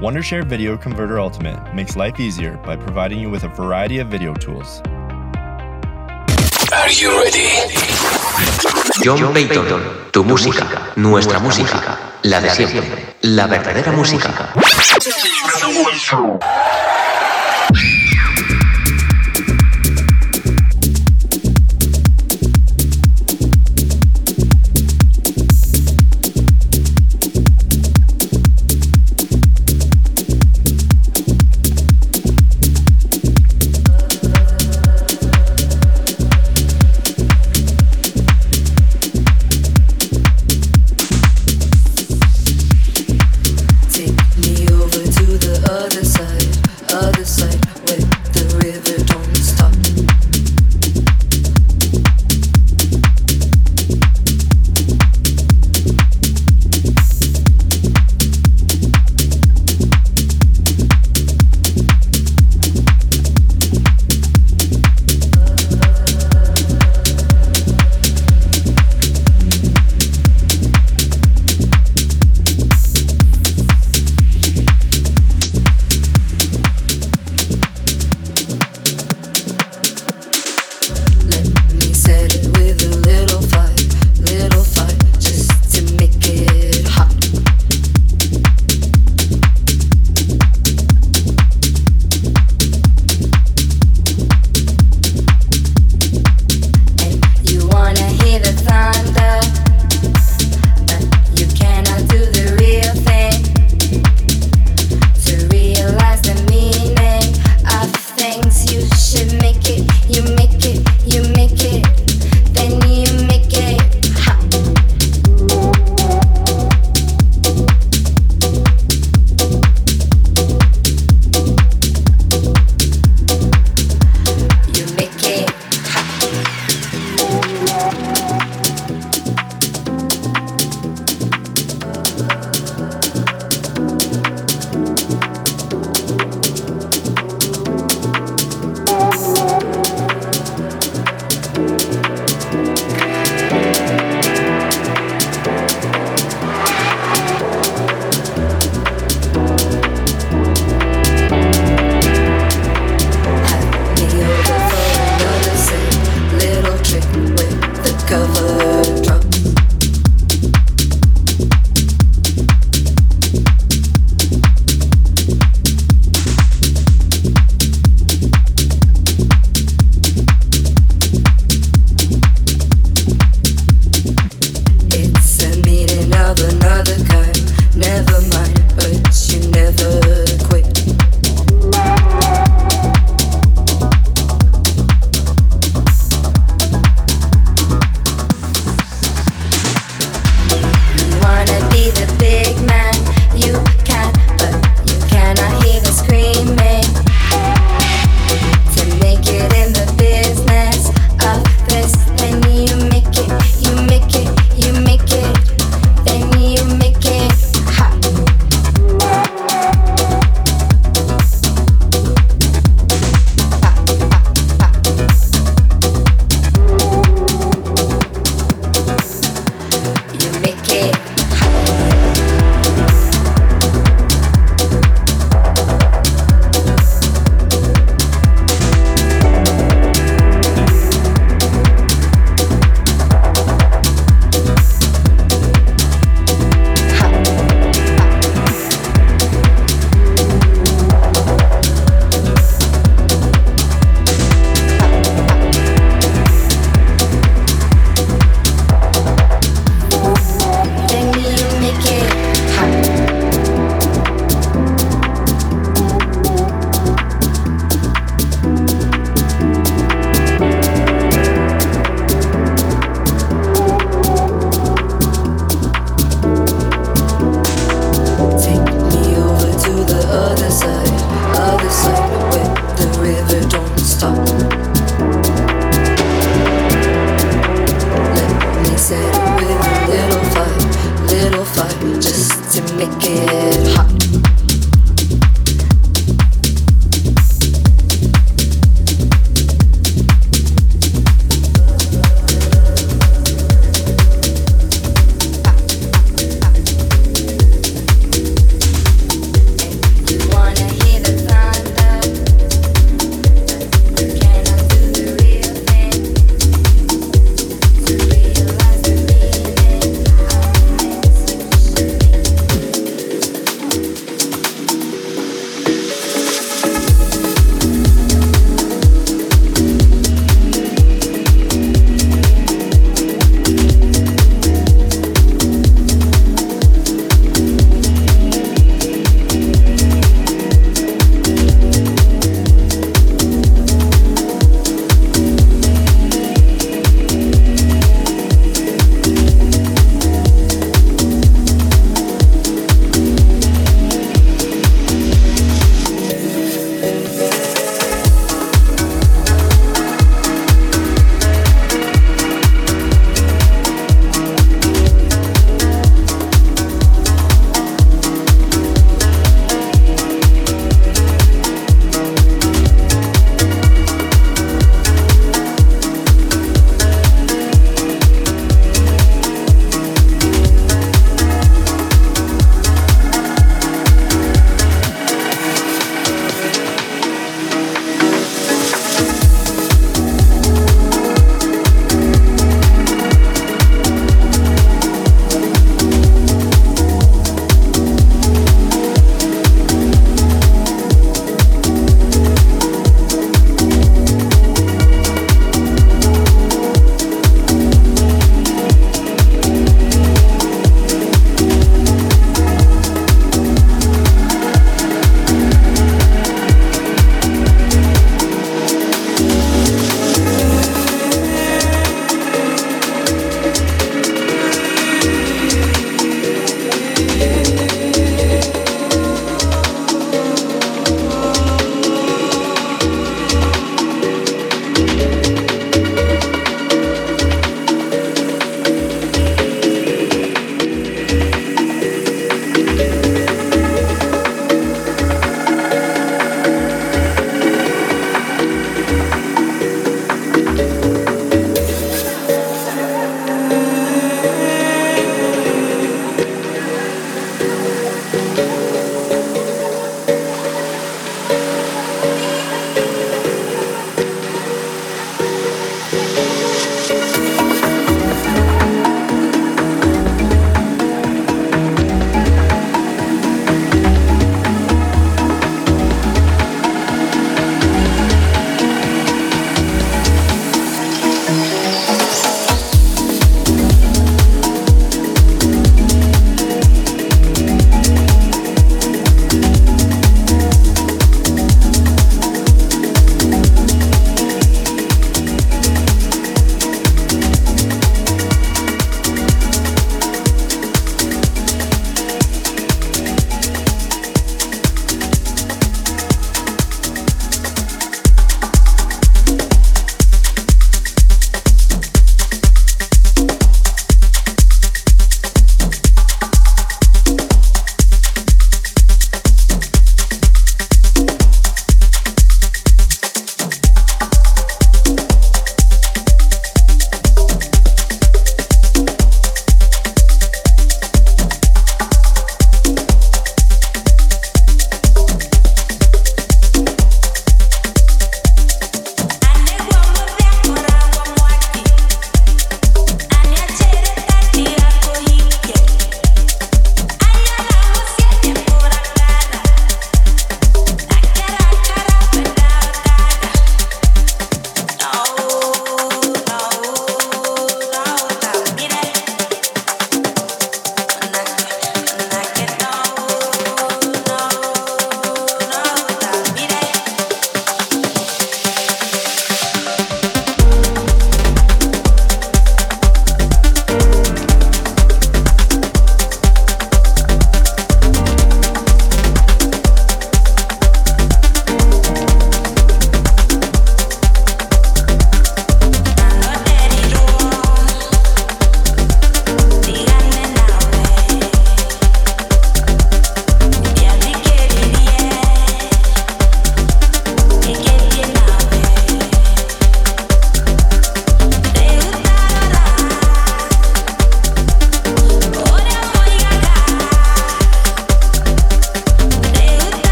Wondershare Video Converter Ultimate makes life easier by providing you with a variety of video tools. Are you ready? John Patton, tu música, nuestra música, la de siempre, la verdadera música.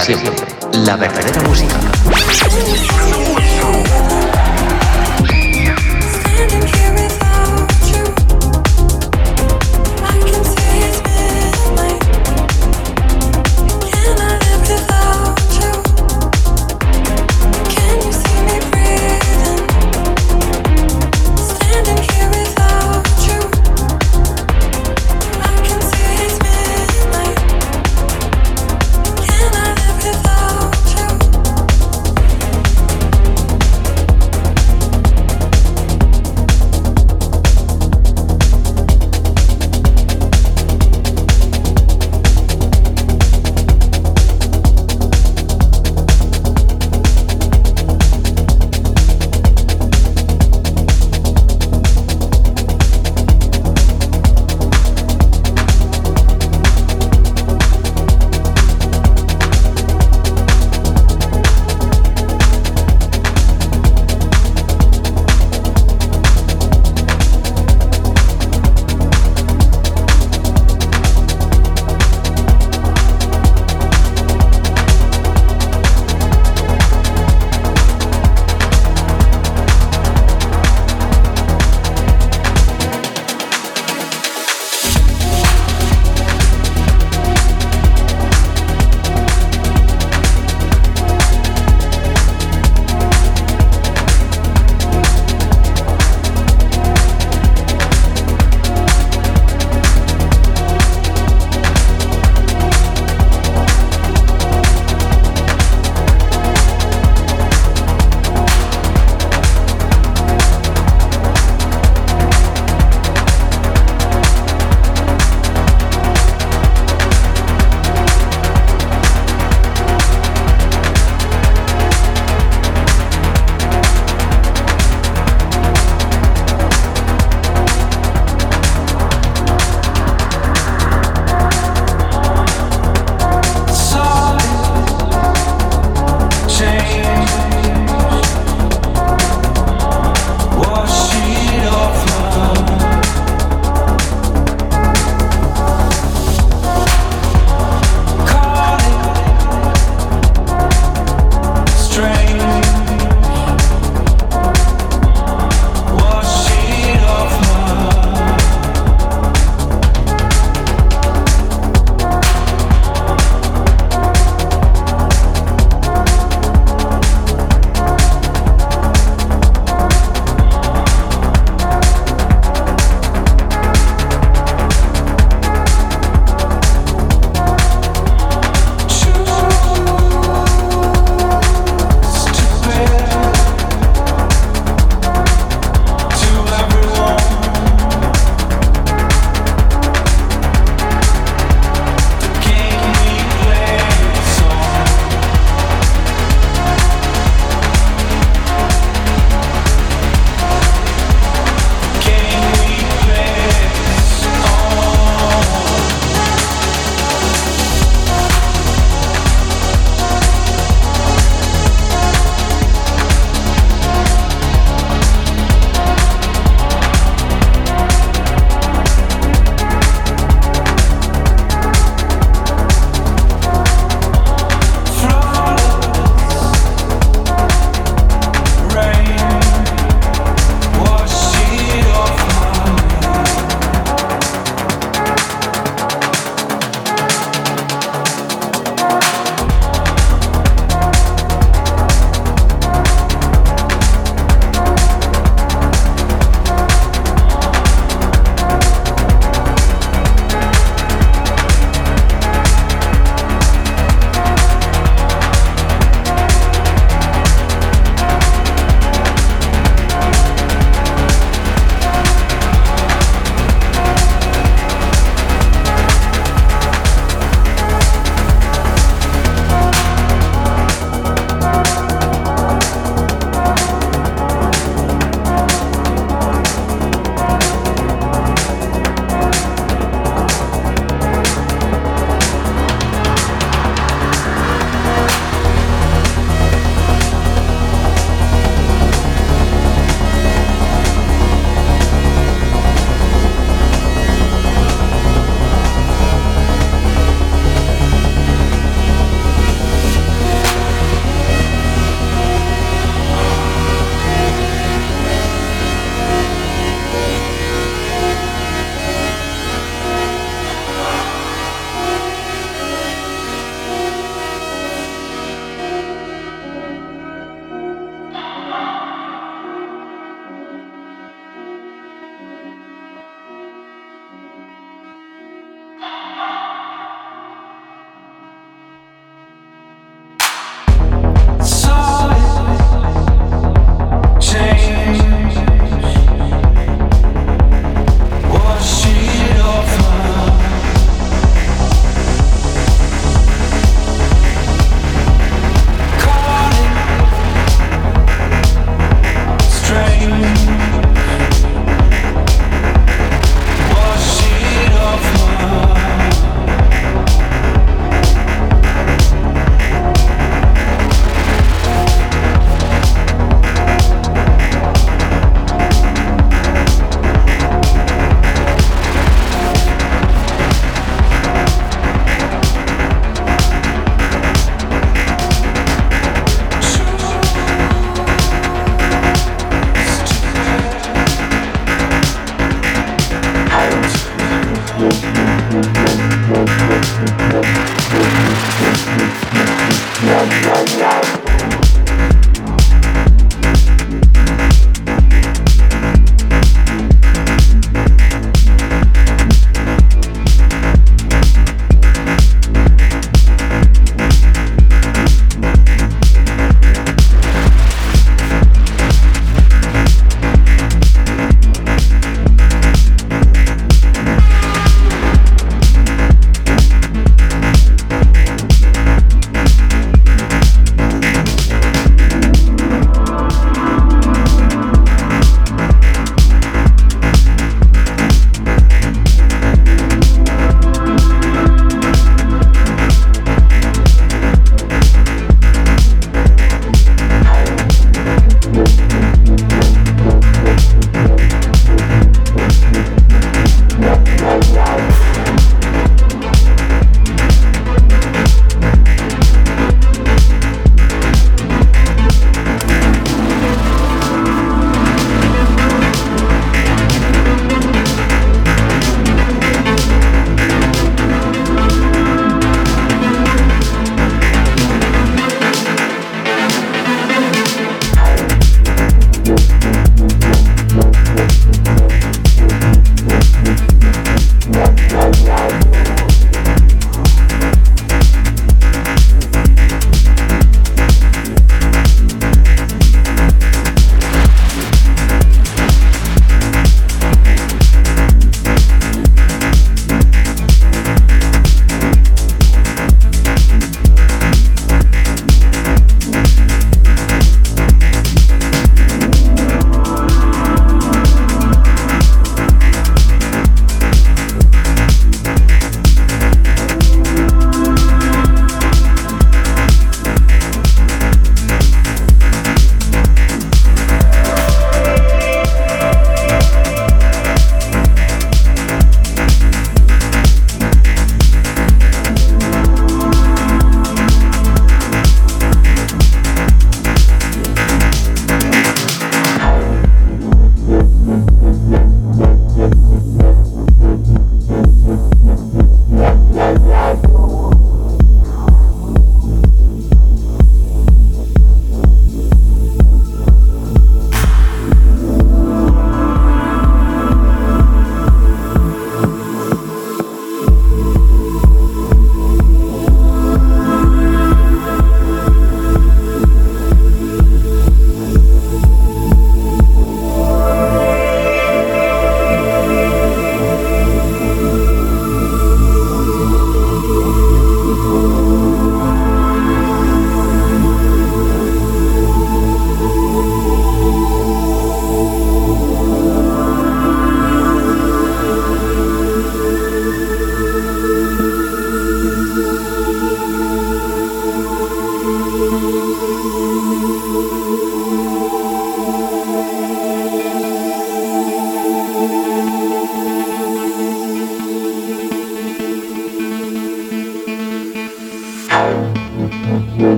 siempre. La verdadera música.